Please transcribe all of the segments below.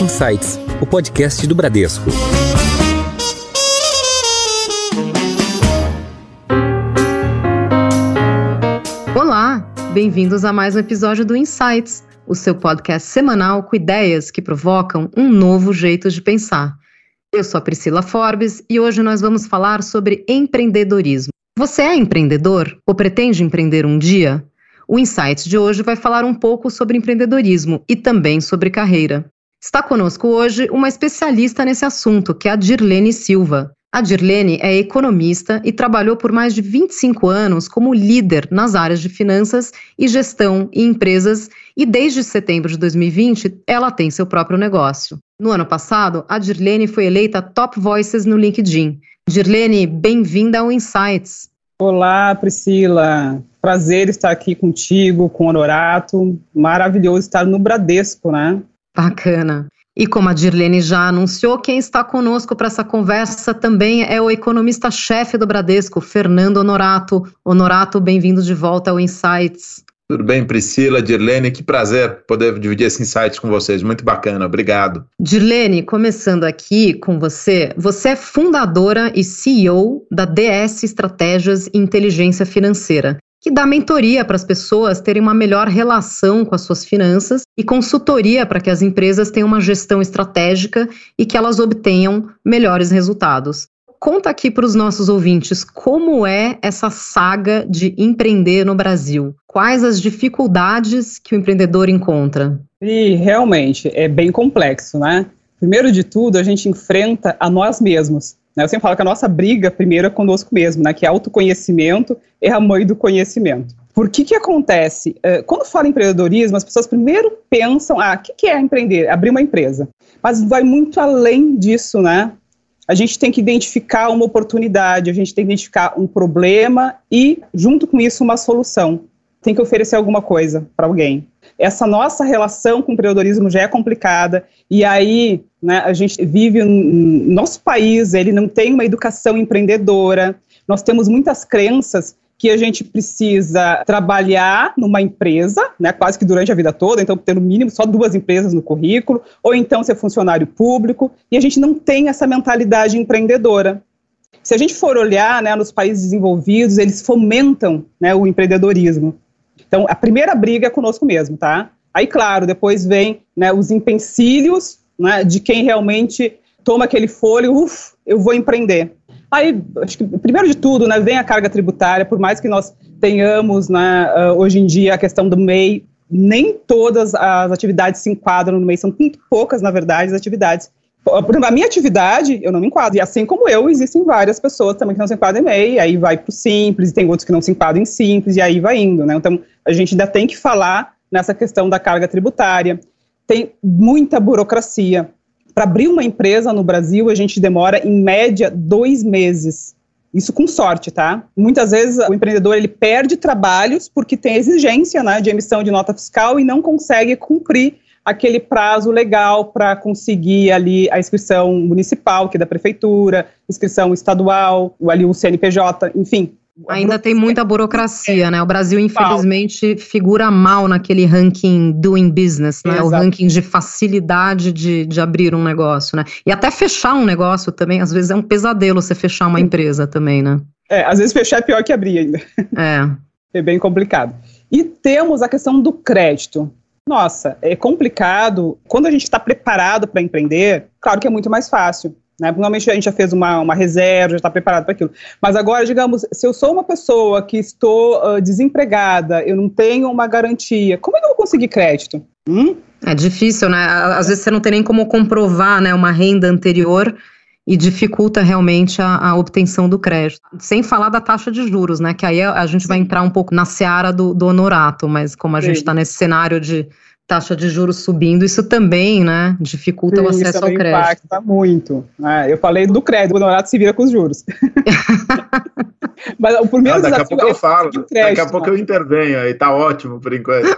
Insights, o podcast do Bradesco. Olá, bem-vindos a mais um episódio do Insights, o seu podcast semanal com ideias que provocam um novo jeito de pensar. Eu sou a Priscila Forbes e hoje nós vamos falar sobre empreendedorismo. Você é empreendedor ou pretende empreender um dia? O Insights de hoje vai falar um pouco sobre empreendedorismo e também sobre carreira. Está conosco hoje uma especialista nesse assunto, que é a Dirlene Silva. A Dirlene é economista e trabalhou por mais de 25 anos como líder nas áreas de finanças e gestão em empresas e desde setembro de 2020 ela tem seu próprio negócio. No ano passado, a Dirlene foi eleita Top Voices no LinkedIn. Dirlene, bem-vinda ao Insights. Olá, Priscila. Prazer estar aqui contigo, com o Honorato. Maravilhoso estar no Bradesco, né? Bacana. E como a Dirlene já anunciou, quem está conosco para essa conversa também é o economista-chefe do Bradesco, Fernando Honorato. Honorato, bem-vindo de volta ao Insights. Tudo bem, Priscila, Dirlene, que prazer poder dividir esse insights com vocês, muito bacana, obrigado. Dirlene, começando aqui com você, você é fundadora e CEO da DS Estratégias e Inteligência Financeira, que dá mentoria para as pessoas terem uma melhor relação com as suas finanças e consultoria para que as empresas tenham uma gestão estratégica e que elas obtenham melhores resultados. Conta aqui para os nossos ouvintes como é essa saga de empreender no Brasil. Quais as dificuldades que o empreendedor encontra? E realmente é bem complexo, né? Primeiro de tudo, a gente enfrenta a nós mesmos. Né? Eu sempre falo que a nossa briga primeiro é conosco mesmo, né? Que é autoconhecimento é a mãe do conhecimento. Por que que acontece? É, quando fala em empreendedorismo, as pessoas primeiro pensam, ah, o que, que é empreender? Abrir uma empresa. Mas vai muito além disso, né? a gente tem que identificar uma oportunidade, a gente tem que identificar um problema e, junto com isso, uma solução. Tem que oferecer alguma coisa para alguém. Essa nossa relação com o empreendedorismo já é complicada, e aí né, a gente vive, nosso país, ele não tem uma educação empreendedora, nós temos muitas crenças que a gente precisa trabalhar numa empresa, né, quase que durante a vida toda, então ter no mínimo só duas empresas no currículo, ou então ser funcionário público, e a gente não tem essa mentalidade empreendedora. Se a gente for olhar né, nos países desenvolvidos, eles fomentam né, o empreendedorismo. Então, a primeira briga é conosco mesmo, tá? Aí, claro, depois vem né, os empecilhos né, de quem realmente toma aquele folho, uff, eu vou empreender. Aí, acho que, primeiro de tudo, né, vem a carga tributária, por mais que nós tenhamos, né, uh, hoje em dia, a questão do MEI, nem todas as atividades se enquadram no MEI, são muito poucas, na verdade, as atividades. Por exemplo, a minha atividade, eu não me enquadro, e assim como eu, existem várias pessoas também que não se enquadram em MEI, aí vai para o Simples, e tem outros que não se enquadram em Simples, e aí vai indo, né, então a gente ainda tem que falar nessa questão da carga tributária, tem muita burocracia, para abrir uma empresa no Brasil, a gente demora, em média, dois meses. Isso com sorte, tá? Muitas vezes o empreendedor ele perde trabalhos porque tem exigência né, de emissão de nota fiscal e não consegue cumprir aquele prazo legal para conseguir ali a inscrição municipal, que é da prefeitura, inscrição estadual, ali o CNPJ, enfim, Ainda tem muita burocracia, né? O Brasil, infelizmente, figura mal naquele ranking doing business, né? Exato. O ranking de facilidade de, de abrir um negócio, né? E até fechar um negócio também, às vezes é um pesadelo você fechar uma empresa também, né? É, às vezes fechar é pior que abrir ainda. É. É bem complicado. E temos a questão do crédito. Nossa, é complicado. Quando a gente está preparado para empreender, claro que é muito mais fácil. Né? Normalmente a gente já fez uma, uma reserva, já está preparado para aquilo. Mas agora, digamos, se eu sou uma pessoa que estou uh, desempregada, eu não tenho uma garantia, como é que eu vou conseguir crédito? Hum? É difícil, né? Às vezes você não tem nem como comprovar né, uma renda anterior e dificulta realmente a, a, obtenção do crédito. Sem falar da taxa de juros, né? Que aí a, a gente vai entrar um pouco na seara do, do honorato, mas como a Sim. gente está nesse cenário de taxa de juros subindo, isso também, né, dificulta Sim, o acesso ao crédito. impacta muito. Né? Eu falei do crédito, o honorato se vira com os juros. Mas o primeiro Não, daqui a pouco é eu falo, crédito, daqui a pouco né? eu intervenho, aí tá ótimo por enquanto.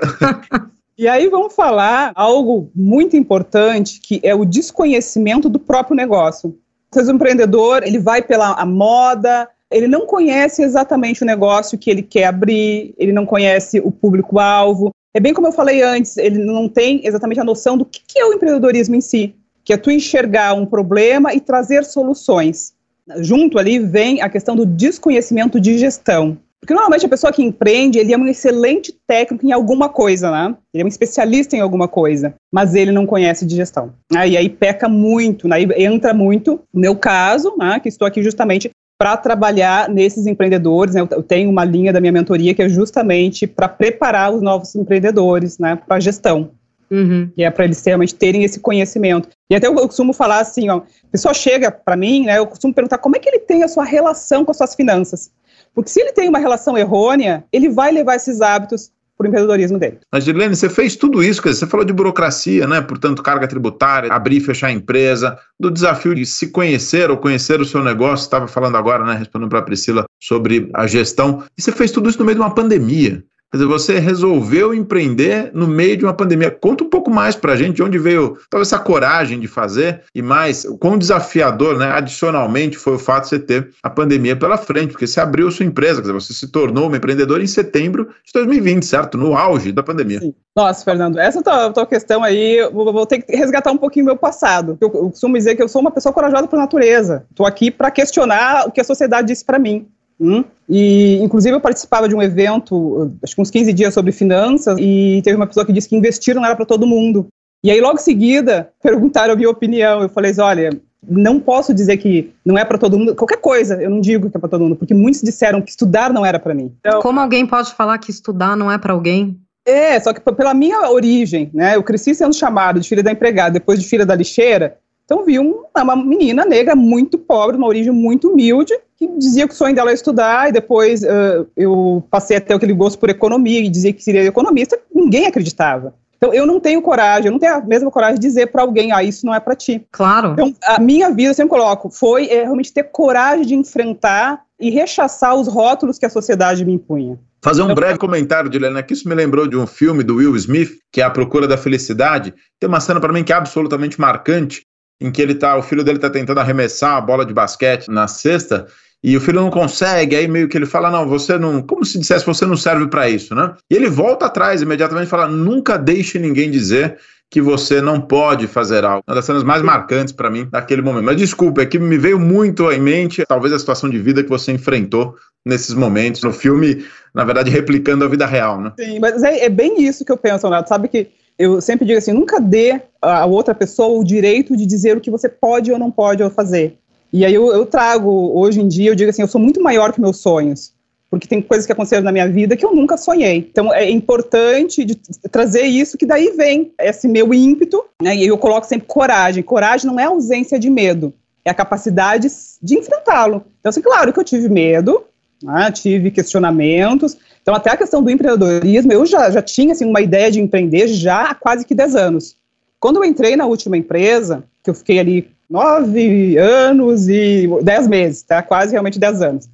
E aí vamos falar algo muito importante, que é o desconhecimento do próprio negócio. Às o empreendedor, ele vai pela moda, ele não conhece exatamente o negócio que ele quer abrir, ele não conhece o público-alvo. É bem como eu falei antes, ele não tem exatamente a noção do que é o empreendedorismo em si, que é tu enxergar um problema e trazer soluções. Junto ali vem a questão do desconhecimento de gestão. Porque normalmente a pessoa que empreende, ele é um excelente técnico em alguma coisa, né? Ele é um especialista em alguma coisa, mas ele não conhece de gestão. E aí peca muito, né? E entra muito, no meu caso, né? que estou aqui justamente para trabalhar nesses empreendedores. Né? Eu tenho uma linha da minha mentoria que é justamente para preparar os novos empreendedores né? para a gestão. Uhum. E é para eles realmente terem esse conhecimento. E até eu costumo falar assim, ó, a pessoa chega para mim, né, eu costumo perguntar como é que ele tem a sua relação com as suas finanças. Porque se ele tem uma relação errônea, ele vai levar esses hábitos para o empreendedorismo dele. Mas, Gilene, você fez tudo isso, quer dizer, você falou de burocracia, né? Portanto, carga tributária, abrir e fechar a empresa, do desafio de se conhecer ou conhecer o seu negócio, estava falando agora, né? Respondendo para a Priscila sobre a gestão. E você fez tudo isso no meio de uma pandemia. Quer dizer, você resolveu empreender no meio de uma pandemia. Conta um pouco mais para a gente de onde veio toda essa coragem de fazer e mais, o quão desafiador, né? Adicionalmente, foi o fato de você ter a pandemia pela frente, porque você abriu sua empresa, quer dizer, você se tornou uma empreendedora em setembro de 2020, certo? No auge da pandemia. Sim. Nossa, Fernando, essa tua, tua questão aí, eu vou ter que resgatar um pouquinho meu passado. Eu, eu costumo dizer que eu sou uma pessoa corajosa por natureza. Estou aqui para questionar o que a sociedade disse para mim. Hum? E, inclusive, eu participava de um evento, acho que uns 15 dias sobre finanças, e teve uma pessoa que disse que investir não era para todo mundo. E aí, logo em seguida, perguntaram a minha opinião. Eu falei: olha, não posso dizer que não é para todo mundo. Qualquer coisa, eu não digo que é para todo mundo, porque muitos disseram que estudar não era para mim. Então, Como alguém pode falar que estudar não é para alguém? É, só que pela minha origem, né? Eu cresci sendo chamado de filha da empregada, depois de filha da lixeira. Então vi um, uma menina negra muito pobre, uma origem muito humilde, que dizia que o sonho dela era estudar, e depois uh, eu passei a ter aquele gosto por economia e dizia que seria economista, ninguém acreditava. Então, eu não tenho coragem, eu não tenho a mesma coragem de dizer para alguém, ah, isso não é para ti. Claro. Então, a minha vida, eu sempre coloco, foi é, realmente ter coragem de enfrentar e rechaçar os rótulos que a sociedade me impunha. Fazer um então, breve comentário, Dilena, que isso me lembrou de um filme do Will Smith, que é A Procura da Felicidade. Tem uma cena para mim que é absolutamente marcante, em que ele tá, o filho dele tá tentando arremessar a bola de basquete na cesta e o filho não consegue, aí meio que ele fala: "Não, você não, como se dissesse, você não serve para isso, né?". E ele volta atrás imediatamente e fala: "Nunca deixe ninguém dizer que você não pode fazer algo". Uma das cenas mais marcantes para mim naquele momento. Mas desculpa, é que me veio muito em mente talvez a situação de vida que você enfrentou nesses momentos no filme, na verdade replicando a vida real, né? Sim, mas é, é bem isso que eu penso, Renato. Sabe que eu sempre digo assim, nunca dê a outra pessoa o direito de dizer o que você pode ou não pode fazer. E aí eu, eu trago, hoje em dia, eu digo assim, eu sou muito maior que meus sonhos porque tem coisas que aconteceram na minha vida que eu nunca sonhei. Então é importante trazer isso, que daí vem esse meu ímpeto, né, e eu coloco sempre coragem. Coragem não é ausência de medo, é a capacidade de enfrentá-lo. Então, assim, claro que eu tive medo, né, tive questionamentos, então, até a questão do empreendedorismo, eu já, já tinha assim, uma ideia de empreender já há quase que 10 anos. Quando eu entrei na última empresa, que eu fiquei ali nove anos e dez meses, tá? quase realmente 10 anos,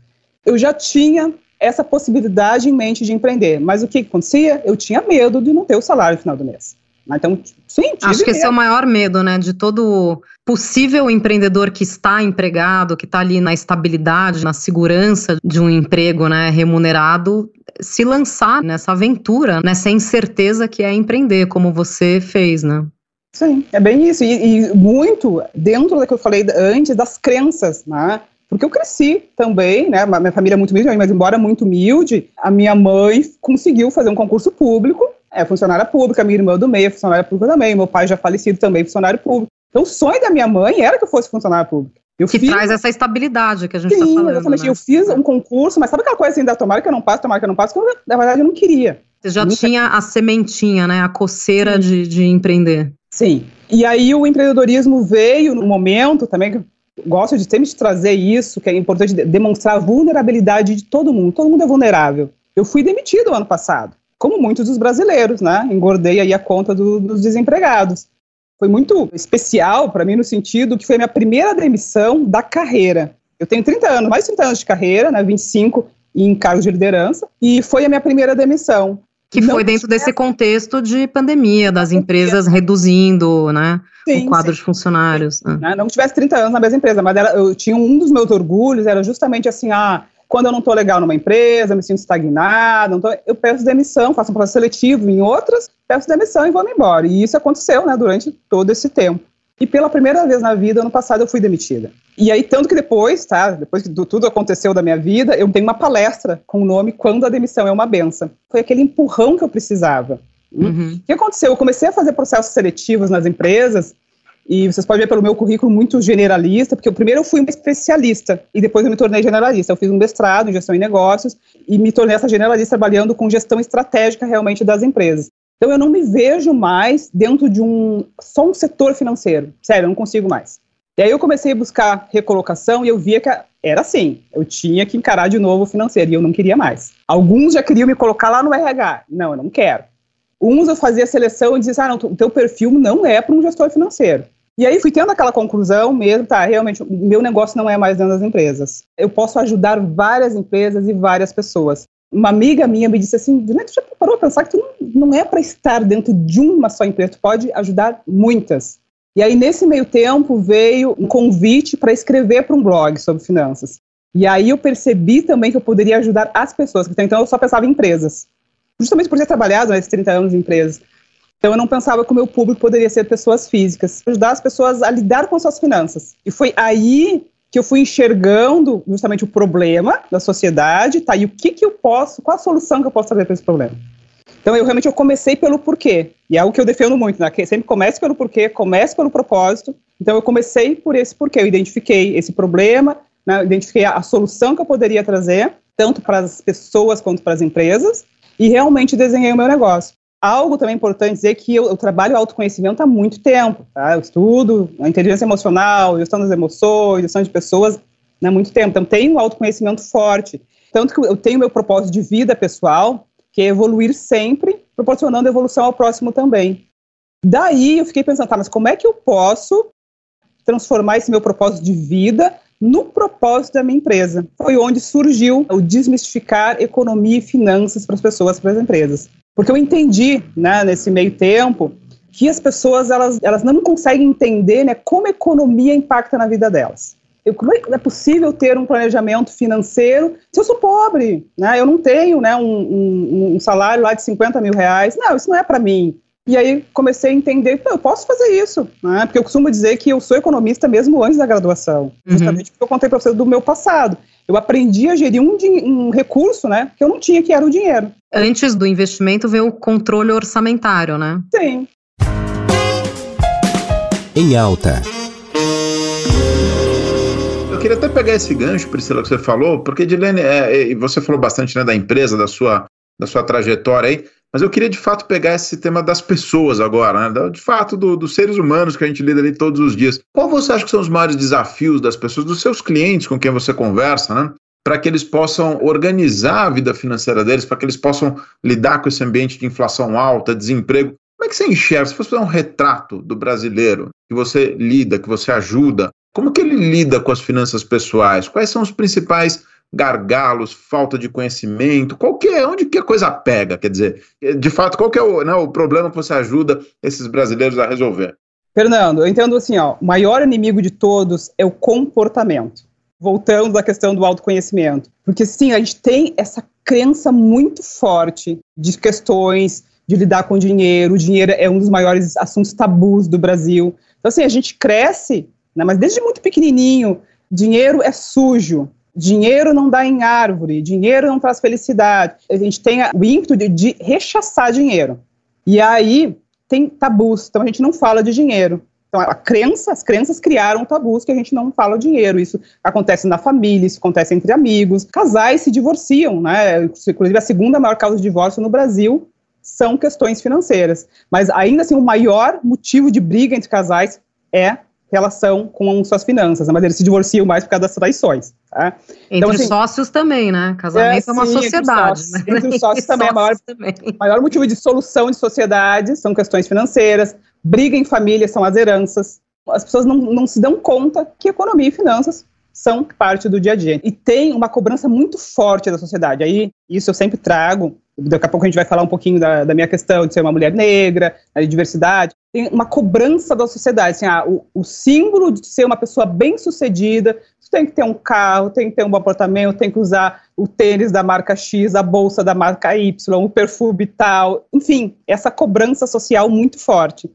eu já tinha essa possibilidade em mente de empreender. Mas o que acontecia? Eu tinha medo de não ter o salário no final do mês. Então, sim, Acho que esse é o maior medo, né, de todo possível empreendedor que está empregado, que está ali na estabilidade, na segurança de um emprego, né, remunerado, se lançar nessa aventura, nessa incerteza que é empreender, como você fez, né? Sim, é bem isso. E, e muito dentro do que eu falei antes, das crenças, né? Porque eu cresci também, né? Minha família é muito humilde, mas embora muito humilde, a minha mãe conseguiu fazer um concurso público, é funcionária pública, minha irmã do meio é funcionária pública também, meu pai já falecido também, funcionário público. Então o sonho da minha mãe era que eu fosse funcionária pública. Eu que fiz... traz essa estabilidade que a gente está falando. Exatamente. Né? Eu fiz um concurso, mas sabe aquela coisa assim, da tomara que eu não passe, tomara que eu não passe, que eu, na verdade eu não queria. Você já tinha a sementinha, né? A coceira de, de empreender. Sim. E aí o empreendedorismo veio no momento também, que eu gosto de sempre de trazer isso, que é importante demonstrar a vulnerabilidade de todo mundo. Todo mundo é vulnerável. Eu fui demitido ano passado, como muitos dos brasileiros, né? Engordei aí a conta do, dos desempregados foi muito especial para mim no sentido que foi a minha primeira demissão da carreira. Eu tenho 30 anos, mais de 30 anos de carreira, né, 25 em cargos de liderança, e foi a minha primeira demissão. Que não foi dentro desse contexto de pandemia, das empresas reduzindo, né, sim, o quadro sim. de funcionários. Né? Não tivesse 30 anos na mesma empresa, mas era, eu tinha um dos meus orgulhos, era justamente assim, ah, quando eu não estou legal numa empresa, me sinto estagnado, tô, eu peço demissão, faço um processo seletivo em outras, peço demissão e vou embora. E isso aconteceu, né, durante todo esse tempo. E pela primeira vez na vida, ano passado, eu fui demitida. E aí, tanto que depois, tá, depois que tudo aconteceu da minha vida, eu tenho uma palestra com o nome Quando a Demissão é uma Benção. Foi aquele empurrão que eu precisava. Uhum. O que aconteceu? Eu comecei a fazer processos seletivos nas empresas e vocês podem ver pelo meu currículo muito generalista, porque eu, primeiro eu fui uma especialista e depois eu me tornei generalista. Eu fiz um mestrado em gestão e negócios e me tornei essa generalista trabalhando com gestão estratégica realmente das empresas. Então eu não me vejo mais dentro de um só um setor financeiro. Sério, eu não consigo mais. E aí eu comecei a buscar recolocação e eu via que era assim, eu tinha que encarar de novo o financeiro e eu não queria mais. Alguns já queriam me colocar lá no RH. Não, eu não quero. Uns eu fazia seleção e dizia, ah, não, o teu perfil não é para um gestor financeiro. E aí fui tendo aquela conclusão mesmo, tá, realmente, o meu negócio não é mais dentro das empresas. Eu posso ajudar várias empresas e várias pessoas. Uma amiga minha me disse assim, tu já parou a pensar que tu não, não é para estar dentro de uma só empresa, tu pode ajudar muitas. E aí, nesse meio tempo, veio um convite para escrever para um blog sobre finanças. E aí eu percebi também que eu poderia ajudar as pessoas, então eu só pensava em empresas. Justamente por ter trabalhado nesses 30 anos em empresas. Então eu não pensava que o meu público poderia ser pessoas físicas, ajudar as pessoas a lidar com suas finanças. E foi aí que eu fui enxergando justamente o problema da sociedade, tá? E o que que eu posso, qual a solução que eu posso trazer para esse problema? Então eu realmente eu comecei pelo porquê, e é algo que eu defendo muito, né? Que sempre comece pelo porquê, comece pelo propósito. Então eu comecei por esse porquê, eu identifiquei esse problema, né? identifiquei a, a solução que eu poderia trazer, tanto para as pessoas quanto para as empresas, e realmente desenhei o meu negócio. Algo também importante dizer que eu, eu trabalho autoconhecimento há muito tempo, tá? Eu estudo a inteligência emocional, gestão das emoções, gestão de pessoas há muito tempo. Então, tenho um autoconhecimento forte. Tanto que eu tenho meu propósito de vida pessoal, que é evoluir sempre, proporcionando evolução ao próximo também. Daí eu fiquei pensando, tá, mas como é que eu posso transformar esse meu propósito de vida no propósito da minha empresa? Foi onde surgiu o desmistificar economia e finanças para as pessoas, para as empresas. Porque eu entendi, né, nesse meio tempo, que as pessoas elas, elas não conseguem entender né, como a economia impacta na vida delas. Eu, como é, é possível ter um planejamento financeiro se eu sou pobre? Né? Eu não tenho né, um, um, um salário lá de 50 mil reais. Não, isso não é para mim. E aí comecei a entender, eu posso fazer isso, né? porque eu costumo dizer que eu sou economista mesmo antes da graduação, uhum. justamente porque eu contei para vocês do meu passado. Eu aprendi a gerir um, um, recurso né, que eu não tinha, que era o dinheiro. Antes do investimento veio o controle orçamentário, né? Sim. Em alta. Eu queria até pegar esse gancho, Priscila, que você falou, porque, Dilene, é, é, você falou bastante né, da empresa, da sua, da sua trajetória aí, mas eu queria de fato pegar esse tema das pessoas agora, né? de fato do, dos seres humanos que a gente lida ali todos os dias. Qual você acha que são os maiores desafios das pessoas, dos seus clientes com quem você conversa, né? para que eles possam organizar a vida financeira deles, para que eles possam lidar com esse ambiente de inflação alta, desemprego. Como é que você enxerga? Se fosse fazer um retrato do brasileiro que você lida, que você ajuda, como que ele lida com as finanças pessoais? Quais são os principais gargalos, falta de conhecimento, qualquer, onde que a coisa pega, quer dizer, de fato, qual que é o, né, o problema que você ajuda esses brasileiros a resolver? Fernando, eu entendo assim, ó, o maior inimigo de todos é o comportamento. Voltando à questão do autoconhecimento. Porque sim, a gente tem essa crença muito forte de questões de lidar com dinheiro. O dinheiro é um dos maiores assuntos tabus do Brasil. Então, assim, a gente cresce, né, mas desde muito pequenininho, dinheiro é sujo, Dinheiro não dá em árvore, dinheiro não traz felicidade. A gente tem o ímpeto de, de rechaçar dinheiro. E aí tem tabus, então a gente não fala de dinheiro. Então, a crença, as crenças criaram tabus que a gente não fala dinheiro. Isso acontece na família, isso acontece entre amigos. Casais se divorciam, né? Inclusive, a segunda maior causa de divórcio no Brasil são questões financeiras. Mas ainda assim, o maior motivo de briga entre casais é relação com suas finanças, mas eles se divorciam mais por causa das traições. Tá? Entre então, assim, sócios também, né? Casamento é, é uma sim, sociedade. Entre os sócios, né? entre os sócios também, é o maior, maior motivo de solução de sociedade são questões financeiras, briga em família são as heranças. As pessoas não, não se dão conta que economia e finanças são parte do dia a dia. E tem uma cobrança muito forte da sociedade. Aí, isso eu sempre trago daqui a pouco a gente vai falar um pouquinho da, da minha questão de ser uma mulher negra, de diversidade, tem uma cobrança da sociedade, assim, ah, o, o símbolo de ser uma pessoa bem-sucedida, tem que ter um carro, tem que ter um bom apartamento, tem que usar o tênis da marca X, a bolsa da marca Y, o perfume tal, enfim, essa cobrança social muito forte.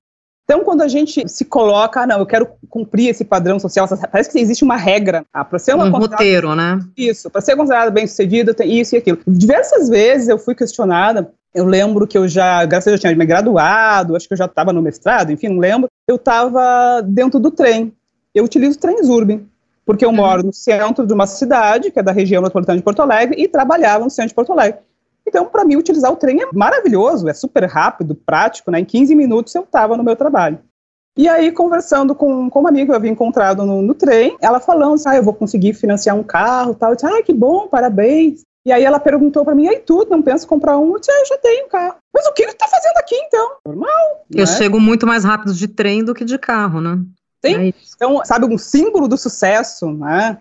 Então, quando a gente se coloca, ah, não, eu quero cumprir esse padrão social, parece que existe uma regra. Ah, para ser uma um roteiro, né? Isso, para ser considerada bem-sucedida, tem isso e aquilo. Diversas vezes eu fui questionada, eu lembro que eu já, graças a Deus, tinha me graduado, acho que eu já estava no mestrado, enfim, não lembro. Eu estava dentro do trem. Eu utilizo trem Urban, porque eu uhum. moro no centro de uma cidade, que é da região metropolitana de Porto Alegre, e trabalhava no centro de Porto Alegre. Então, para mim, utilizar o trem é maravilhoso, é super rápido, prático, né? Em 15 minutos eu estava no meu trabalho. E aí, conversando com, com uma amiga que eu havia encontrado no, no trem, ela falando assim, ah, eu vou conseguir financiar um carro tal. Eu disse, ah, que bom, parabéns. E aí ela perguntou para mim, e aí tu, não pensa em comprar um? Eu disse, ah, eu já tenho carro. Mas o que tu tá fazendo aqui, então? Normal. Eu né? chego muito mais rápido de trem do que de carro, né? Sim. É então, sabe, um símbolo do sucesso, né?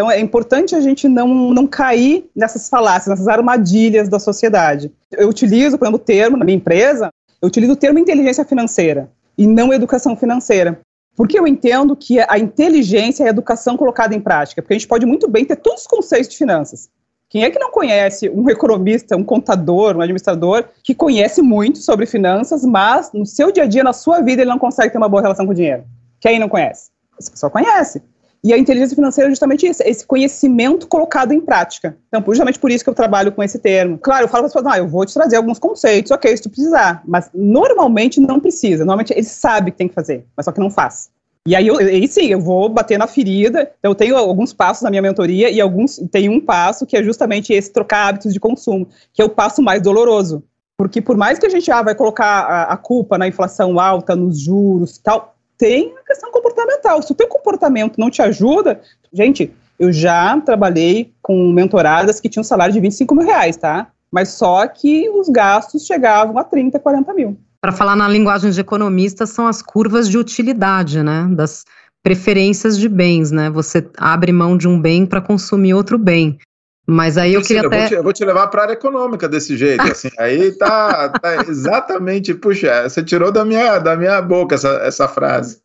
Então é importante a gente não, não cair nessas falácias, nessas armadilhas da sociedade. Eu utilizo, por exemplo, o termo na minha empresa, eu utilizo o termo inteligência financeira e não educação financeira. Porque eu entendo que a inteligência é a educação colocada em prática, porque a gente pode muito bem ter todos os conceitos de finanças. Quem é que não conhece um economista, um contador, um administrador que conhece muito sobre finanças, mas no seu dia a dia, na sua vida, ele não consegue ter uma boa relação com o dinheiro? Quem não conhece? Essa pessoa conhece. E a inteligência financeira é justamente isso, esse conhecimento colocado em prática. Então, justamente por isso que eu trabalho com esse termo. Claro, eu falo para as pessoas, ah, eu vou te trazer alguns conceitos, ok, se tu precisar. Mas normalmente não precisa. Normalmente ele sabe que tem que fazer, mas só que não faz. E aí, eu, aí sim, eu vou bater na ferida. Então, eu tenho alguns passos na minha mentoria e alguns tem um passo que é justamente esse trocar hábitos de consumo, que é o passo mais doloroso. Porque por mais que a gente ah, vai colocar a, a culpa na inflação alta, nos juros tal, tem a questão comportamental. Se o teu comportamento não te ajuda, gente, eu já trabalhei com mentoradas que tinham salário de 25 mil reais, tá? Mas só que os gastos chegavam a 30, 40 mil. Para falar na linguagem de economista, são as curvas de utilidade, né? Das preferências de bens, né? Você abre mão de um bem para consumir outro bem. Mas aí eu queria eu até... Vou te, eu vou te levar para a área econômica desse jeito, assim. aí tá, tá, exatamente, puxa, você tirou da minha, da minha boca essa, essa frase.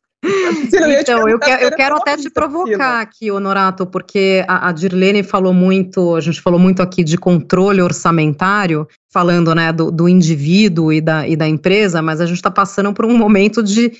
Então, eu, quero, eu quero até te provocar aqui, Honorato, porque a, a Dirlene falou muito, a gente falou muito aqui de controle orçamentário, falando né, do, do indivíduo e da, e da empresa, mas a gente está passando por um momento de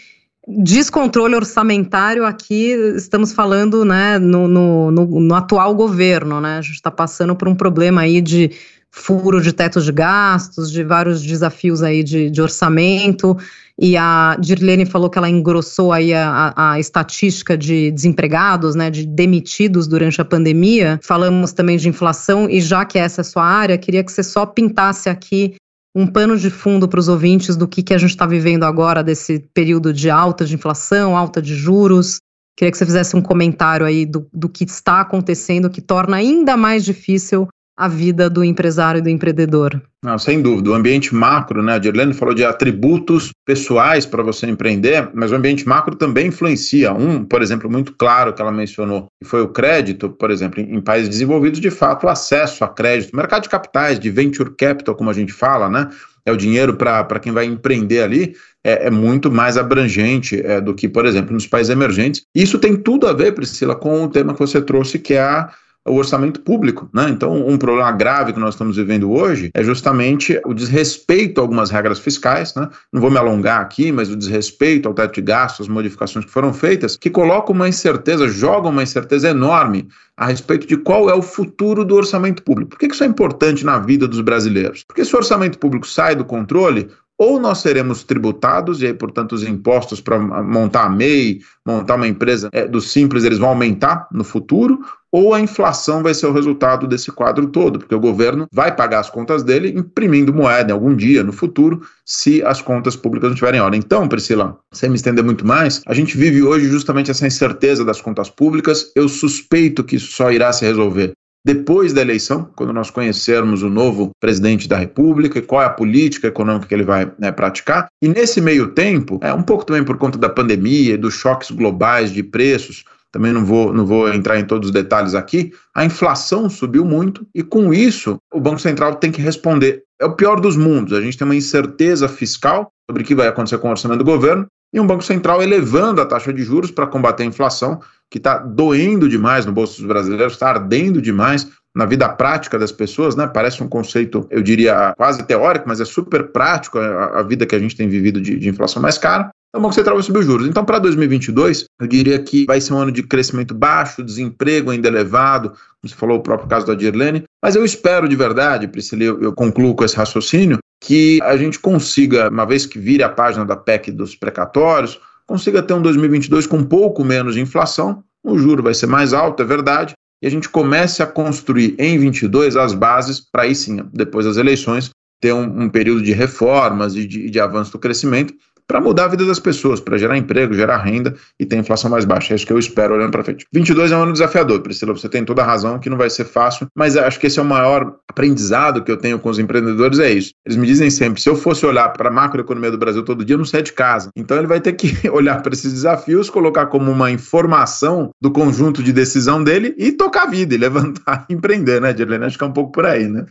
descontrole orçamentário aqui, estamos falando né, no, no, no, no atual governo, né? A gente está passando por um problema aí de furo de teto de gastos, de vários desafios aí de, de orçamento, e a Dirlene falou que ela engrossou aí a, a, estatística de desempregados, né, de demitidos durante a pandemia. Falamos também de inflação, e já que essa é a sua área, queria que você só pintasse aqui um pano de fundo para os ouvintes do que, que a gente está vivendo agora, desse período de alta de inflação, alta de juros. Queria que você fizesse um comentário aí do, do que está acontecendo, que torna ainda mais difícil a vida do empresário e do empreendedor. Não, sem dúvida. O ambiente macro, né? A Dirlene falou de atributos pessoais para você empreender, mas o ambiente macro também influencia. Um, por exemplo, muito claro que ela mencionou, que foi o crédito, por exemplo, em, países desenvolvidos, de fato, o acesso a crédito, mercado de capitais, de venture capital, como a gente fala, né? É o dinheiro para quem vai empreender ali, é, é muito mais abrangente é, do que, por exemplo, nos países emergentes. Isso tem tudo a ver, Priscila, com o tema que você trouxe, que é a o orçamento público. Né? Então, um problema grave que nós estamos vivendo hoje é justamente o desrespeito a algumas regras fiscais. Né? Não vou me alongar aqui, mas o desrespeito ao teto de gastos, as modificações que foram feitas, que colocam uma incerteza, jogam uma incerteza enorme a respeito de qual é o futuro do orçamento público. Por que isso é importante na vida dos brasileiros? Porque se o orçamento público sai do controle, ou nós seremos tributados, e aí, portanto, os impostos para montar a MEI, montar uma empresa é, do simples, eles vão aumentar no futuro, ou a inflação vai ser o resultado desse quadro todo, porque o governo vai pagar as contas dele imprimindo moeda em algum dia no futuro, se as contas públicas não estiverem em ordem. Então, Priscila, sem me estender muito mais, a gente vive hoje justamente essa incerteza das contas públicas. Eu suspeito que isso só irá se resolver depois da eleição, quando nós conhecermos o novo presidente da República e qual é a política econômica que ele vai né, praticar. E nesse meio tempo, é um pouco também por conta da pandemia e dos choques globais de preços, também não vou, não vou entrar em todos os detalhes aqui, a inflação subiu muito e com isso o Banco Central tem que responder é o pior dos mundos. A gente tem uma incerteza fiscal sobre o que vai acontecer com o orçamento do governo e um Banco Central elevando a taxa de juros para combater a inflação, que está doendo demais no bolso dos brasileiros, está ardendo demais na vida prática das pessoas, né? Parece um conceito, eu diria, quase teórico, mas é super prático a, a vida que a gente tem vivido de, de inflação mais cara. O Banco Central vai subir os juros. Então, para 2022, eu diria que vai ser um ano de crescimento baixo, desemprego ainda elevado, como você falou, o próprio caso da Dirlene. Mas eu espero de verdade, Priscila, eu concluo com esse raciocínio, que a gente consiga, uma vez que vire a página da PEC dos precatórios, consiga ter um 2022 com um pouco menos de inflação. O juro vai ser mais alto, é verdade, e a gente comece a construir em 22 as bases para aí sim, depois das eleições, ter um, um período de reformas e de, de avanço do crescimento para mudar a vida das pessoas, para gerar emprego, gerar renda e ter inflação mais baixa. É isso que eu espero olhando para frente. 22 é um ano desafiador, Priscila, você tem toda a razão que não vai ser fácil, mas acho que esse é o maior aprendizado que eu tenho com os empreendedores, é isso. Eles me dizem sempre, se eu fosse olhar para a macroeconomia do Brasil todo dia, eu não saia de casa. Então ele vai ter que olhar para esses desafios, colocar como uma informação do conjunto de decisão dele e tocar a vida, e levantar e empreender, né, Dirlene? Acho que é um pouco por aí, né?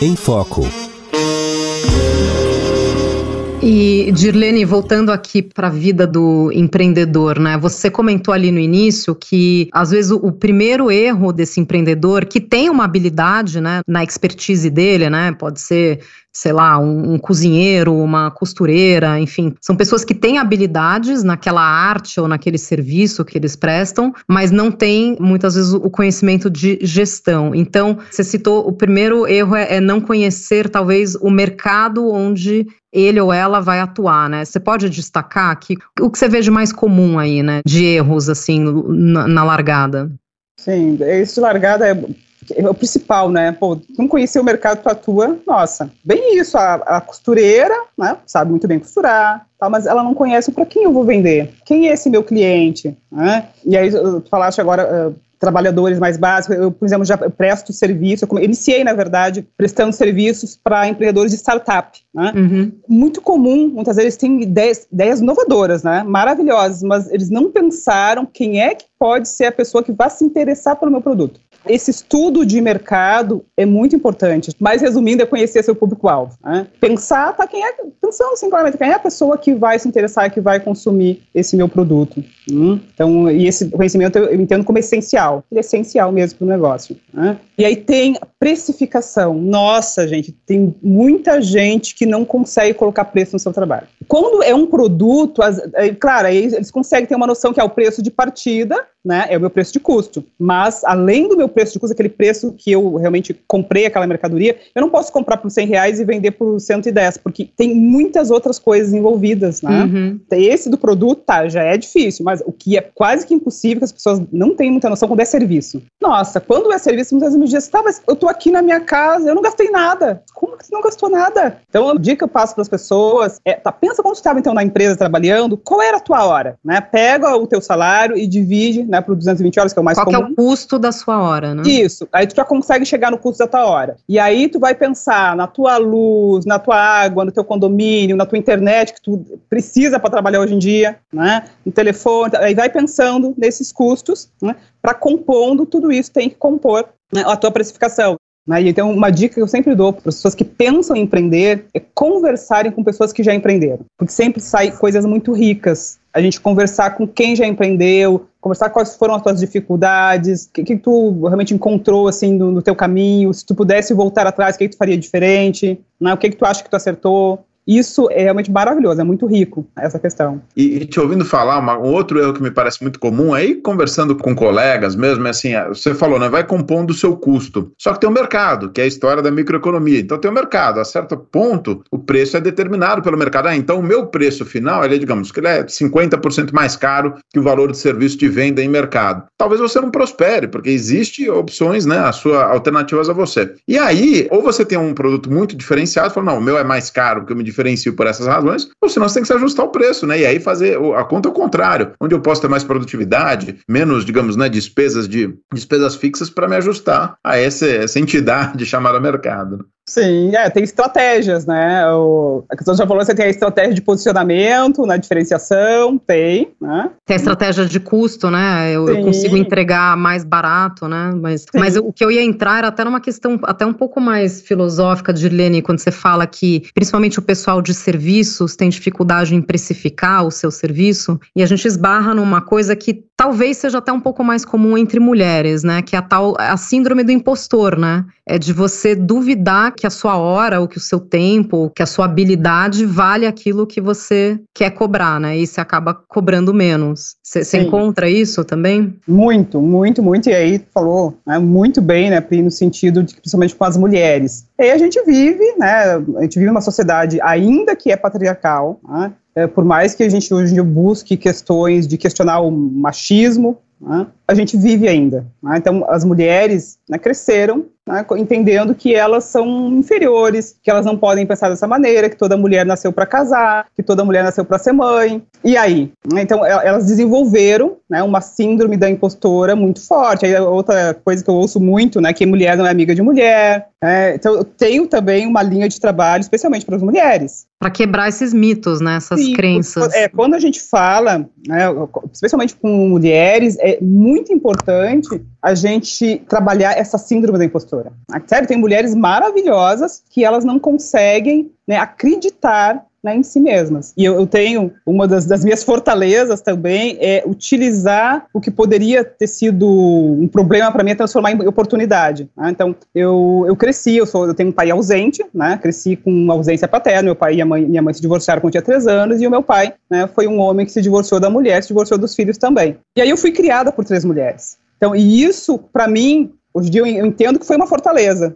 Em Foco. E, Dirlene, voltando aqui para a vida do empreendedor, né? Você comentou ali no início que, às vezes, o, o, primeiro erro desse empreendedor, que tem uma habilidade, né, na expertise dele, né? Pode ser sei lá, um, um, cozinheiro, uma costureira, enfim, são pessoas que têm habilidades naquela arte ou naquele serviço que eles prestam, mas não têm muitas vezes o conhecimento de gestão. Então, você citou o primeiro erro é, é não conhecer talvez o mercado onde ele ou ela vai atuar, né? Você pode destacar aqui o que você vê de mais comum aí, né? De erros, assim, na, na largada. Sim, de largada é é o principal, né? Pô, não conhecia o mercado, tu atua, nossa, bem isso, a, a costureira, né? Sabe muito bem costurar, tá, mas ela não conhece para quem eu vou vender, quem é esse meu cliente, né? E aí, tu falaste agora, uh, trabalhadores mais básicos. Eu, por exemplo, já presto serviço, eu iniciei, na verdade, prestando serviços para empreendedores de startup. Né? Uhum. Muito comum, muitas vezes têm ideias, ideias inovadoras, né? maravilhosas, mas eles não pensaram quem é que pode ser a pessoa que vai se interessar pelo meu produto. Esse estudo de mercado é muito importante. Mais resumindo, é conhecer seu público-alvo. Né? Pensar, tá, quem é, pensando assim, claramente, quem é a pessoa que vai se interessar, que vai consumir esse meu produto. Hum? Então, e esse conhecimento eu, entendo como essencial. Ele é essencial mesmo para o negócio. Né? E aí tem precificação. Nossa, gente, tem muita gente que não consegue colocar preço no seu trabalho. Quando é um produto, as, é, claro, eles conseguem ter uma noção que é o preço de partida, né, é o meu preço de custo. Mas, além do meu preço de custo, aquele preço que eu realmente comprei aquela mercadoria, eu não posso comprar por 100 reais e vender por 110, porque tem muitas outras coisas envolvidas, né? Uhum. Esse do produto, tá, já é difícil, mas o que é quase que impossível, que as pessoas não têm muita noção quando é serviço. Nossa, quando é serviço, muitas vezes me dizem, tá, mas eu tô aqui na minha casa, eu não gastei nada. Como você não gastou nada? Então, a dica que eu passo para as pessoas é, tá, pensa quando você estava então na empresa trabalhando, qual era a tua hora, né? Pega o teu salário e divide, né, por 220 horas, que é o mais qual comum. Qual é o custo da sua hora, né? Isso. Aí tu já consegue chegar no custo da tua hora. E aí tu vai pensar na tua luz, na tua água, no teu condomínio, na tua internet que tu precisa para trabalhar hoje em dia, né? No telefone, aí vai pensando nesses custos, né? Para compondo tudo isso tem que compor né, a tua precificação. Né? E então, uma dica que eu sempre dou para as pessoas que pensam em empreender é conversarem com pessoas que já empreenderam, porque sempre saem coisas muito ricas. A gente conversar com quem já empreendeu, conversar quais foram as tuas dificuldades, o que, que, tu realmente encontrou assim no, no, teu caminho, se tu pudesse voltar atrás, o que, que tu faria diferente, né? o que, que tu acha que tu acertou, isso é realmente maravilhoso, é muito rico essa questão. E, e te ouvindo falar, uma, um outro erro que me parece muito comum, aí conversando com colegas mesmo, é assim, é, você falou, né, vai compondo o seu custo. Só que tem um mercado, que é a história da microeconomia. Então tem um mercado, a certo ponto, o preço é determinado pelo mercado. Ah, então o meu preço final, ele é, digamos, que ele é 50% mais caro que o valor de serviço de venda em mercado. Talvez você não prospere, porque existe opções, né, as suas alternativas a você. E aí, ou você tem um produto muito diferenciado, fala, não, o meu é mais caro, porque eu me diferencio por essas razões, ou senão você tem que se ajustar o preço, né? E aí fazer a conta ao contrário, onde eu posso ter mais produtividade, menos, digamos, né, despesas de despesas fixas para me ajustar a essa, essa entidade chamada mercado. Sim, é, tem estratégias, né? O, a questão já falou, você tem a estratégia de posicionamento, na diferenciação, tem, né? Tem a estratégia de custo, né? Eu, eu consigo entregar mais barato, né? Mas, mas o que eu ia entrar era até numa questão até um pouco mais filosófica, Dirlene, quando você fala que principalmente o pessoal de serviços tem dificuldade em precificar o seu serviço, e a gente esbarra numa coisa que talvez seja até um pouco mais comum entre mulheres, né? Que é a tal a síndrome do impostor, né? É de você duvidar que a sua hora, ou que o seu tempo, ou que a sua habilidade vale aquilo que você quer cobrar, né? E você acaba cobrando menos. Você encontra isso também? Muito, muito, muito. E aí falou né, muito bem, né, Pri, no sentido de principalmente com as mulheres. E aí a gente vive, né? A gente vive uma sociedade ainda que é patriarcal, né? É, por mais que a gente hoje busque questões de questionar o machismo, né, a gente vive ainda. Né? Então, as mulheres né, cresceram né, entendendo que elas são inferiores, que elas não podem pensar dessa maneira, que toda mulher nasceu para casar, que toda mulher nasceu para ser mãe. E aí? Né, então, elas desenvolveram né, uma síndrome da impostora muito forte. Aí, outra coisa que eu ouço muito, né, que mulher não é amiga de mulher. É, então, eu tenho também uma linha de trabalho, especialmente para as mulheres. Para quebrar esses mitos, né, essas Sim, crenças. É, quando a gente fala, né, especialmente com mulheres, é muito importante a gente trabalhar essa síndrome da impostora. Sério, tem mulheres maravilhosas que elas não conseguem né, acreditar né, em si mesmas. E eu, eu tenho uma das, das, minhas fortalezas também é utilizar o que poderia ter sido um problema para mim, transformar em oportunidade. Né? Então, eu, eu cresci, eu, sou, eu tenho um pai ausente, né? cresci com ausência paterna, meu pai e mãe, minha mãe se divorciaram quando tinha três anos, e o meu pai né, foi um homem que se divorciou da mulher, se divorciou dos filhos também. E aí eu fui criada por três mulheres. Então, e isso, para mim, hoje em dia eu entendo que foi uma fortaleza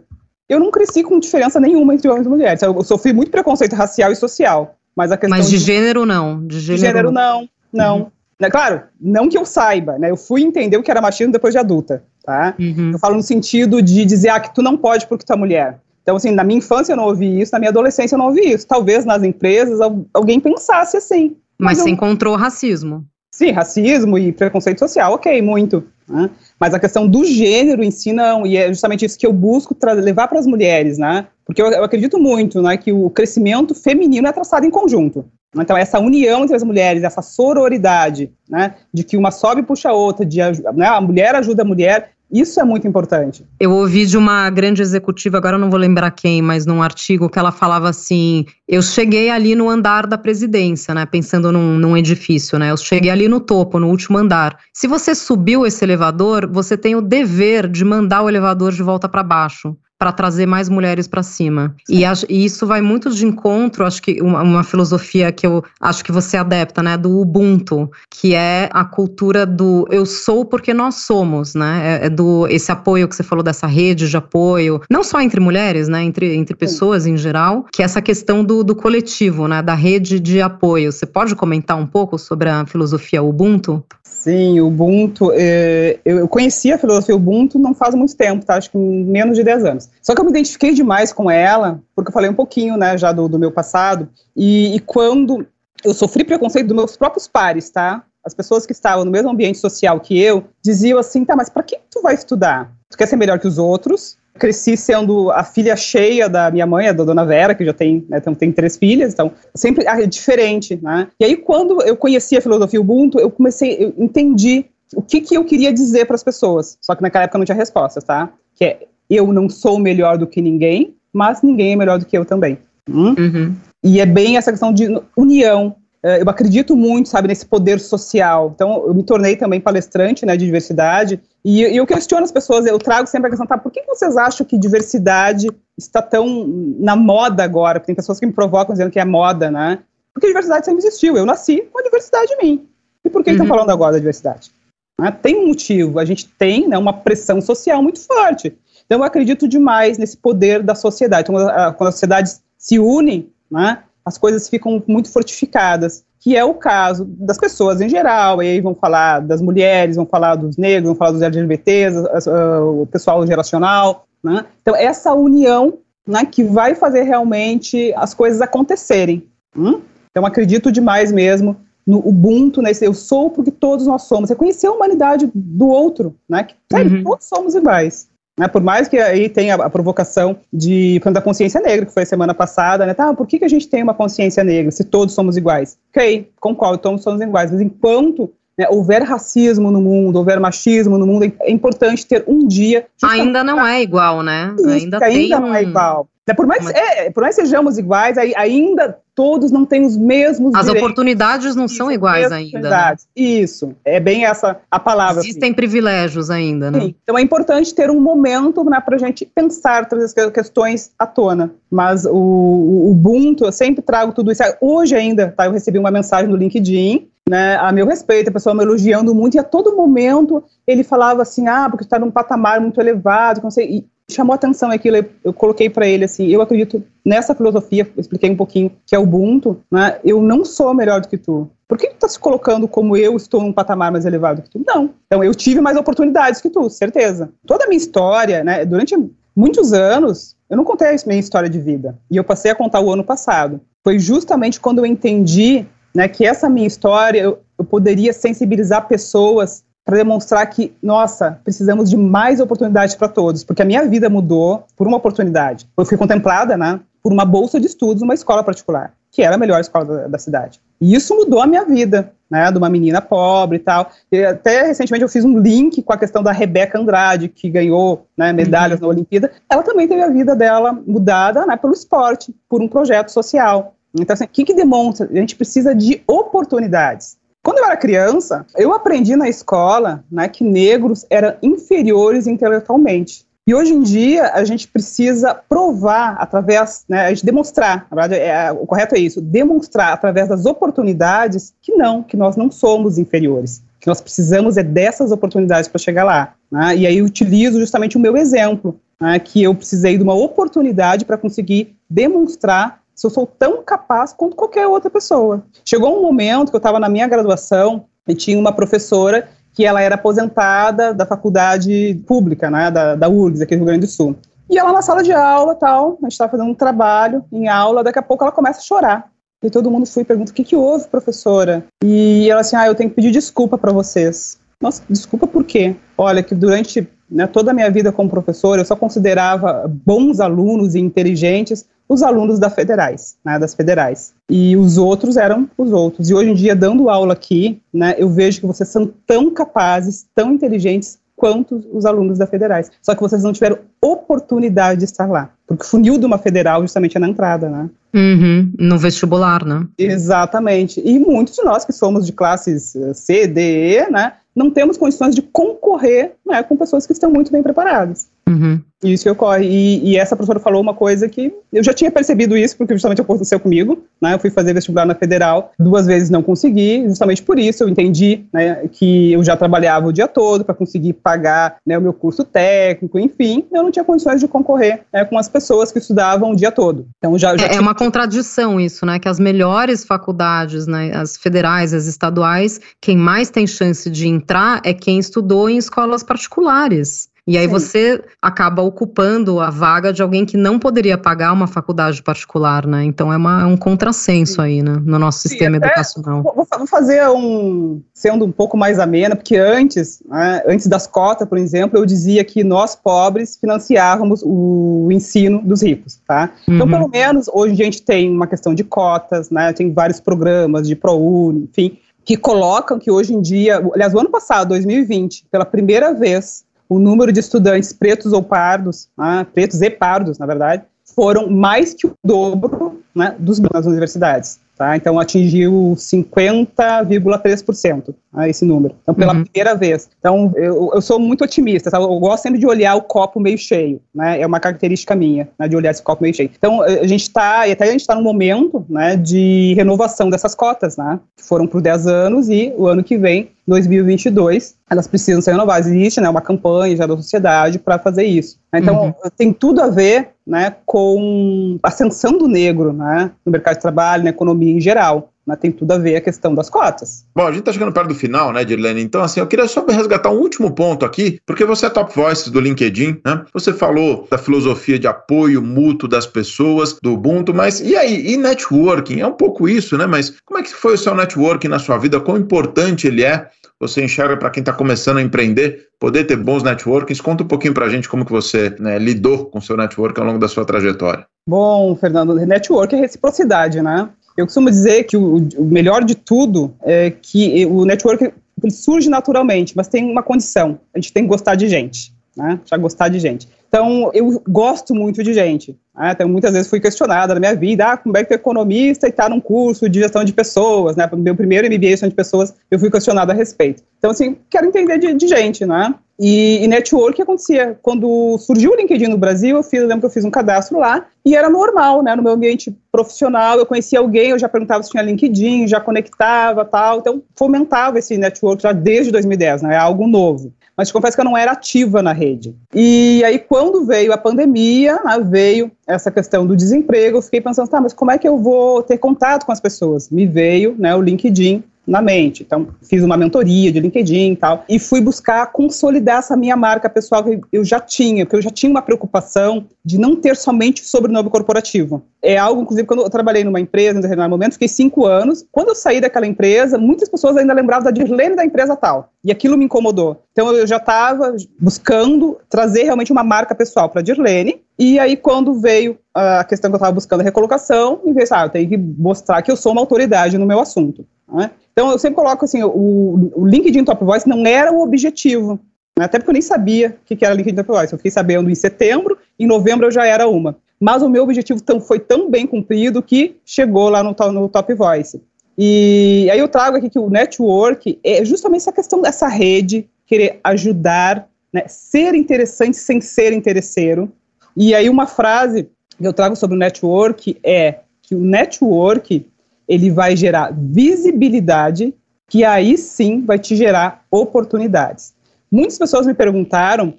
eu não cresci com diferença nenhuma entre homens e mulheres. Eu sofri muito preconceito racial e social. Mas a questão. Mas de, de gênero, não. De gênero, de gênero não. Não. Uhum. Né, claro, não que eu saiba, né? Eu fui entender o que era machismo depois de adulta, tá? Uhum. Eu falo no sentido de dizer, ah, que tu não pode porque tu é mulher. Então, assim, na minha infância eu não ouvi isso, na minha adolescência eu não ouvi isso. Talvez nas empresas alguém pensasse assim. Mas, mas você eu... encontrou racismo. Sim, racismo e preconceito social, ok, muito. Né? Mas a questão do gênero em si, não, e é justamente isso que eu busco levar para as mulheres, né? Porque eu, eu, acredito muito né, que o crescimento feminino é traçado em conjunto. Então, essa união entre as mulheres, essa sororidade, né, de que uma sobe e puxa a outra, de, né, a mulher ajuda a mulher, isso é muito importante. Eu ouvi de uma grande executiva, agora não vou lembrar quem, mas num artigo que ela falava assim: eu cheguei ali no andar da presidência, né? Pensando num, num edifício, né? Eu cheguei ali no topo, no último andar. Se você subiu esse elevador, você tem o dever de mandar o elevador de volta para baixo para trazer mais mulheres para cima. E, e, isso vai muito de encontro, acho que uma, uma, filosofia que eu acho que você adepta, né, do Ubuntu, que é a cultura do eu sou porque nós somos, né? É, é do esse apoio que você falou dessa rede de apoio, não só entre mulheres, né, entre, entre pessoas em geral, que é essa questão do, do coletivo, né, da rede de apoio. Você pode comentar um pouco sobre a filosofia Ubuntu? Sim, o Ubuntu. É, eu conheci a filosofia Ubuntu não faz muito tempo, tá? Acho que menos de 10 anos. Só que eu me identifiquei demais com ela, porque eu falei um pouquinho, né, já do, do meu passado. E, e quando eu sofri preconceito dos meus próprios pares, tá? As pessoas que estavam no mesmo ambiente social que eu diziam assim: tá, mas para que tu vai estudar? Tu quer ser melhor que os outros? Cresci sendo a filha cheia da minha mãe, da dona Vera, que já tem, né, tem, tem três filhas, então sempre é diferente, né? E aí quando eu conheci a filosofia Ubuntu, eu comecei, eu entendi o que, que eu queria dizer para as pessoas, só que naquela época não tinha respostas, tá? Que é, eu não sou melhor do que ninguém, mas ninguém é melhor do que eu também. Hum? Uhum. E é bem essa questão de união, eu acredito muito, sabe, nesse poder social. Então, eu me tornei também palestrante, né, de diversidade, e, eu questiono as pessoas, eu trago sempre a questão, tá, por que vocês acham que diversidade está tão na moda agora? Porque tem pessoas que me provocam dizendo que é moda, né? Porque a diversidade sempre existiu, eu nasci com a diversidade em mim. E por que uhum. estão falando agora da diversidade? Né? Tem um motivo, a gente tem né, uma pressão social muito forte. Então, eu acredito demais nesse poder da sociedade. Então, quando as sociedades se unem, né, as coisas ficam muito fortificadas, que é o caso das pessoas em geral, e aí vão falar das mulheres, vão falar dos negros, vão falar dos LGBTs, o pessoal geracional, né? Então, essa união né, que vai fazer realmente as coisas acontecerem. Hum? Então, acredito demais mesmo no Ubuntu, nesse eu sou porque todos nós somos. É conhecer a humanidade do outro, né? Que, sério, uhum. todos somos iguais. Né, por mais que aí tenha a provocação de da consciência negra, que foi a semana passada, né? Tá, por que, que a gente tem uma consciência negra se todos somos iguais? Ok, concordo, todos somos iguais, mas enquanto né, houver racismo no mundo, houver machismo no mundo, é importante ter um dia. Ainda não é igual, né? Isso, ainda, ainda não é igual. É, por mais, é, por mais sejamos iguais, ainda todos não têm os mesmos As direitos. oportunidades não Isso, são iguais ainda. Né? Isso, é bem essa a palavra. Existem assim. privilégios ainda, né? Sim. Então é importante ter um momento né, para a gente pensar, trazer as questões à tona. Mas o, o Ubuntu, eu sempre trago tudo isso. Hoje ainda, tá, eu recebi uma mensagem no LinkedIn né, a meu respeito, a pessoa me elogiando muito, e a todo momento ele falava assim, ah, porque está num patamar muito elevado, não sei, e chamou atenção aquilo, eu, coloquei para ele assim, eu acredito nessa filosofia, expliquei um pouquinho, que é o Ubuntu, né, eu não sou melhor do que tu. Por que tu está se colocando como eu estou num patamar mais elevado que tu? Não. Então, eu tive mais oportunidades que tu, certeza. Toda a minha história, né, durante muitos anos, eu não contei a minha história de vida, e eu passei a contar o ano passado. Foi justamente quando eu entendi né, que essa minha história eu, eu poderia sensibilizar pessoas para demonstrar que, nossa, precisamos de mais oportunidades para todos, porque a minha vida mudou por uma oportunidade. Eu fui contemplada, né, por uma bolsa de estudos numa escola particular, que era a melhor escola da, da cidade. E isso mudou a minha vida, né, de uma menina pobre e tal. E até recentemente eu fiz um link com a questão da Rebeca Andrade, que ganhou né, medalhas uhum. na Olimpíada. Ela também teve a vida dela mudada né, pelo esporte, por um projeto social. Então, assim, o que, que demonstra? A gente precisa de oportunidades. Quando eu era criança, eu aprendi na escola né, que negros eram inferiores intelectualmente. E hoje em dia a gente precisa provar através, né, a gente demonstrar, na verdade é, o correto é isso, demonstrar através das oportunidades que não, que nós não somos inferiores, que nós precisamos é dessas oportunidades para chegar lá. Né, e aí eu utilizo justamente o meu exemplo, né, que eu precisei de uma oportunidade para conseguir demonstrar se eu sou tão capaz quanto qualquer outra pessoa. Chegou um momento que eu estava na minha graduação e tinha uma professora que ela era aposentada da faculdade pública, né, da, da URGS, aqui no Rio Grande do Sul. E ela na sala de aula, tal, a gente estava fazendo um trabalho em aula, daqui a pouco ela começa a chorar. E todo mundo foi e pergunta, o que, que houve, professora? E ela assim, ah, eu tenho que pedir desculpa para vocês. Nossa, desculpa por quê? Olha, que durante né, toda a minha vida como professora, eu só considerava bons alunos e inteligentes os alunos da federais, né, das federais. E os outros eram os outros. E hoje em dia, dando aula aqui, né, eu vejo que vocês são tão capazes, tão inteligentes quanto os alunos da federais. Só que vocês não tiveram oportunidade de estar lá. Porque o funil de uma federal justamente é na entrada, né? Uhum, no vestibular, né? Exatamente. E muitos de nós que somos de classes eh, C, D, E, né, não temos condições de concorrer né, com pessoas que estão muito bem preparadas. Uhum. Isso que ocorre. E, e, essa professora falou uma coisa que eu já tinha percebido isso, porque justamente aconteceu comigo. Né, eu fui fazer vestibular na federal, duas vezes não consegui, justamente por isso eu entendi né, que eu já trabalhava o dia todo para conseguir pagar né, o meu curso técnico, enfim, eu não tinha condições de concorrer né, com as pessoas que estudavam o dia todo. Então já, já é, é tinha... é, uma contradição isso, né? Que as melhores faculdades, né, as federais, as estaduais, quem mais tem chance de entrar é quem estudou em escolas particulares. E aí Sim. você acaba ocupando a vaga de alguém que não poderia pagar uma faculdade particular, né? Então é, uma, é um contrassenso aí, né? No nosso Sim, sistema educacional. Vou, vou, fazer um. sendo um pouco mais amena, porque antes, né, antes das cotas, por exemplo, eu dizia que nós pobres financiávamos o ensino dos ricos, tá? Então, uhum. pelo menos, hoje a gente tem uma questão de cotas, né? Tem vários programas de ProUni, enfim, que colocam que hoje em dia, aliás, o ano passado, 2020, pela primeira vez, o número de estudantes pretos ou pardos, né, pretos e pardos, na verdade, foram mais que o dobro né, dos nas universidades. Tá? Então atingiu 50,3% né, esse número. Então, pela uhum. primeira vez. Então, eu, eu sou muito otimista, sabe? eu gosto sempre de olhar o copo meio cheio, né? É uma característica minha, né, de olhar esse copo meio cheio. Então, a gente está, e até a gente está num momento né, de renovação dessas cotas, né? Que foram por 10 anos e o ano que vem 2022, elas precisam ser renovadas. Existe né, uma campanha já da sociedade para fazer isso. Então, uhum. tem tudo a ver né, com a ascensão do negro né, no mercado de trabalho, na economia em geral. Né, tem tudo a ver a questão das cotas. Bom, a gente está chegando perto do final, né, Dirlene? Então, assim, eu queria só resgatar um último ponto aqui, porque você é top voice do LinkedIn, né? Você falou da filosofia de apoio mútuo das pessoas, do Ubuntu, mas e aí? E networking? É um pouco isso, né? Mas como é que foi o seu networking na sua vida? Quão importante ele é? Você enxerga para quem está começando a empreender, poder ter bons networkings? Conta um pouquinho para a gente como que você né, lidou com o seu network ao longo da sua trajetória. Bom, Fernando, network é reciprocidade, né? Eu costumo dizer que o, o melhor de tudo é que o network surge naturalmente, mas tem uma condição: a gente tem que gostar de gente, né? Já gostar de gente. Então, eu gosto muito de gente. Né? Então, muitas vezes fui questionada na minha vida, ah, como é que é economista e está num curso de gestão de pessoas, né? Meu primeiro MBA de gestão de pessoas, eu fui questionado a respeito. Então, assim, quero entender de, de gente, né? E, e network acontecia. Quando surgiu o LinkedIn no Brasil, eu, fiz, eu lembro que eu fiz um cadastro lá e era normal, né? No meu ambiente profissional, eu conhecia alguém, eu já perguntava se tinha LinkedIn, já conectava tal. Então, fomentava esse network já desde 2010, né? É algo novo mas te confesso que eu não era ativa na rede. E aí, quando veio a pandemia, né, veio essa questão do desemprego, eu fiquei pensando, tá, mas como é que eu vou ter contato com as pessoas? Me veio né, o LinkedIn na mente. Então, fiz uma mentoria de LinkedIn e tal, e fui buscar consolidar essa minha marca pessoal que eu já tinha, porque eu já tinha uma preocupação de não ter somente sobrenome corporativo. É algo, inclusive, quando eu trabalhei numa empresa, em determinado momento, fiquei cinco anos. Quando eu saí daquela empresa, muitas pessoas ainda lembravam da Dirlene da empresa tal. E aquilo me incomodou. Então, eu já estava buscando trazer realmente uma marca pessoal para a Dirlene. E aí, quando veio a questão que eu estava buscando a recolocação, me veio, ah, eu tenho que mostrar que eu sou uma autoridade no meu assunto. Né? Então, eu sempre coloco assim, o, o LinkedIn Top Voice não era o objetivo, né? até porque eu nem sabia o que era LinkedIn Top Voice. Eu fiquei sabendo em setembro, em novembro eu já era uma. Mas o meu objetivo tão, foi tão bem cumprido que chegou lá no, no Top Voice. E aí eu trago aqui que o network é justamente essa questão dessa rede, querer ajudar, né, ser interessante sem ser interesseiro. E aí uma frase que eu trago sobre o network é que o network ele vai gerar visibilidade, que aí sim vai te gerar oportunidades. Muitas pessoas me perguntaram,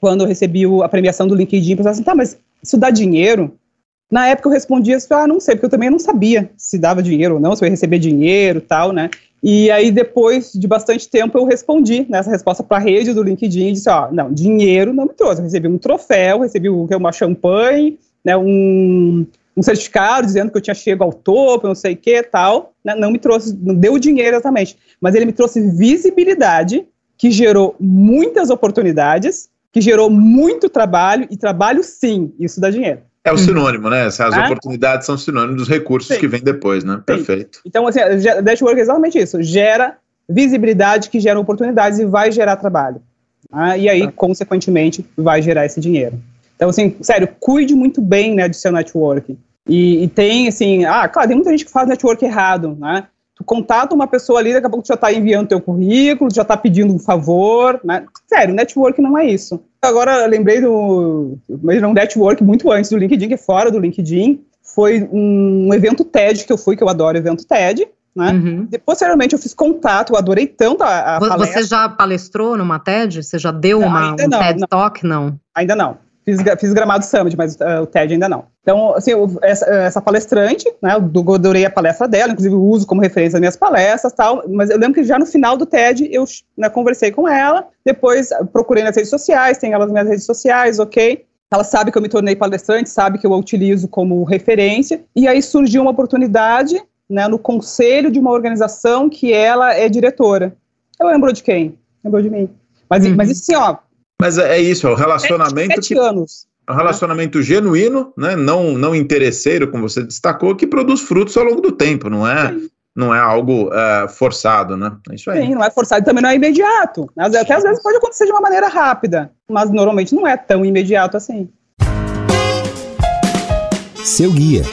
quando eu recebi a premiação do LinkedIn, pensaram assim, tá, mas isso dá dinheiro? Na época eu respondia assim, ah, não sei, porque eu também não sabia se dava dinheiro ou não, se eu ia receber dinheiro tal, né? E aí, depois de bastante tempo, eu respondi nessa resposta para a rede do LinkedIn e disse: Ó, não, dinheiro não me trouxe. Eu recebi um troféu, recebi uma champanhe, né, um, um certificado dizendo que eu tinha chego ao topo, não sei o que tal, né, não me trouxe, não deu dinheiro exatamente, mas ele me trouxe visibilidade, que gerou muitas oportunidades, que gerou muito trabalho, e trabalho sim, isso dá dinheiro. É o sinônimo, né? As é? oportunidades são sinônimos dos recursos sim. que vêm depois, né? Sim. Perfeito. Então, assim, dashboard é exatamente isso, gera visibilidade que gera oportunidades e vai gerar trabalho. Né? E aí, tá. consequentemente, vai gerar esse dinheiro. Então, assim, sério, cuide muito bem né, do seu networking. E, e, tem, assim, ah, claro, tem muita gente que faz network errado, né? Tu contata uma pessoa ali, daqui a pouco tu já está enviando teu currículo, já está pedindo um favor, né? Sério, network não é isso. Agora, lembrei do, mas um network muito antes do LinkedIn, que é fora do LinkedIn, foi um evento TED que eu fui, que eu adoro evento TED, né? Uhum. posteriormente eu fiz contato, eu adorei tanto a, a Você palestra. já palestrou numa TED? Você já deu não, uma, um não, TED não. Talk? Não. Ainda não. Fiz, fiz Gramado Summit, mas uh, o TED ainda não. Então, assim, eu, essa, essa, palestrante, né, eu adorei a palestra dela, inclusive uso como referência as minhas palestras tal, mas eu lembro que já no final do TED eu né, conversei com ela, depois procurei nas redes sociais, tem elas nas minhas redes sociais, ok? Ela sabe que eu me tornei palestrante, sabe que eu a utilizo como referência, e aí surgiu uma oportunidade né, no conselho de uma organização que ela é diretora. Ela lembrou de quem? Lembrou de mim. Mas, uhum. mas assim, ó, mas é, é isso, é o relacionamento. Sete que, anos. É um relacionamento genuíno, né? não, não interesseiro, como você destacou, que produz frutos ao longo do tempo, não é? Não é algo uh, forçado, né? É isso aí. Sim, não é forçado, também não é imediato. Até às vezes pode acontecer de uma maneira rápida, mas normalmente não é tão imediato assim. Seu guia.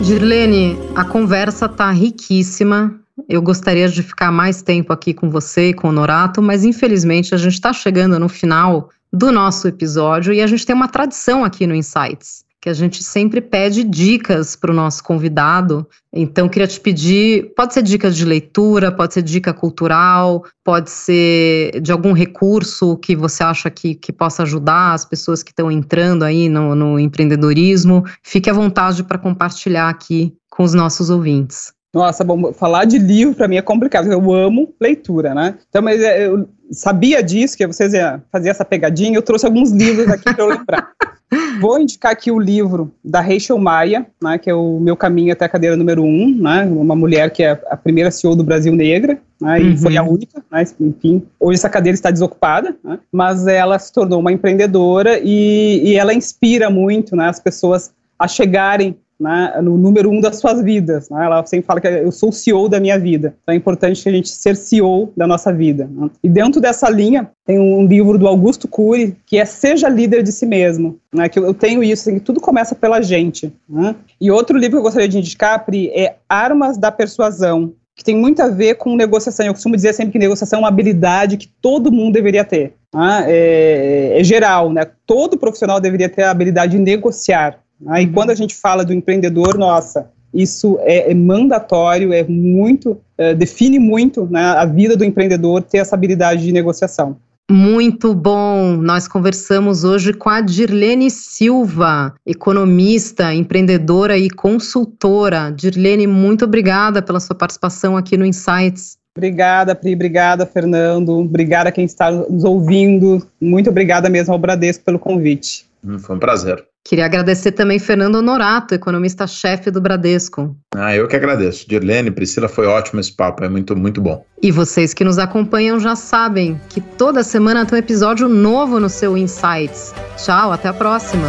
Girlene, a conversa tá riquíssima. Eu gostaria de ficar mais tempo aqui com você e com o Norato, mas infelizmente a gente está chegando no final do nosso episódio e a gente tem uma tradição aqui no Insights, que a gente sempre pede dicas para o nosso convidado. Então, queria te pedir: pode ser dicas de leitura, pode ser dica cultural, pode ser de algum recurso que você acha que, que possa ajudar as pessoas que estão entrando aí no, no empreendedorismo. Fique à vontade para compartilhar aqui com os nossos ouvintes. Nossa, bom, falar de livro para mim é complicado, eu amo leitura, né? Então, mas é, eu sabia disso, que vocês iam fazer essa pegadinha, eu trouxe alguns livros aqui para eu lembrar. Vou indicar aqui o livro da Rachel Maia, né, que é o Meu Caminho até a Cadeira Número 1, um, né, uma mulher que é a primeira CEO do Brasil negra, né, e uhum. foi a única, né, enfim, hoje essa cadeira está desocupada, né, mas ela se tornou uma empreendedora e, e ela inspira muito né, as pessoas a chegarem né, no número um das suas vidas. Né? Ela sempre fala que eu sou o CEO da minha vida. Então é importante a gente ser CEO da nossa vida. Né? E dentro dessa linha, tem um livro do Augusto Cury, que é Seja Líder de Si Mesmo. Né? Que eu tenho isso, assim, que tudo começa pela gente. Né? E outro livro que eu gostaria de indicar, Pri, é Armas da Persuasão, que tem muito a ver com negociação. Eu costumo dizer sempre que negociação é uma habilidade que todo mundo deveria ter. Né? É, é, geral, né? Todo profissional deveria ter a habilidade de negociar. Né? E quando a gente fala do empreendedor, nossa, isso é, é mandatório, é muito, é, define muito né, a vida do empreendedor ter essa habilidade de negociação. Muito bom! Nós conversamos hoje com a Dirlene Silva, economista, empreendedora e consultora. Dirlene, muito obrigada pela sua participação aqui no Insights. Obrigada, Pri, obrigada, Fernando, obrigada a quem está nos ouvindo. Muito obrigada mesmo ao Bradesco pelo convite. Hum, foi um prazer. Queria agradecer também Fernando Honorato, economista-chefe do Bradesco. Ah, eu que agradeço. Dirlene, Priscila, foi ótimo esse papo, é muito, muito bom. E vocês que nos acompanham já sabem que toda semana tem um episódio novo no seu Insights. Tchau, até a próxima.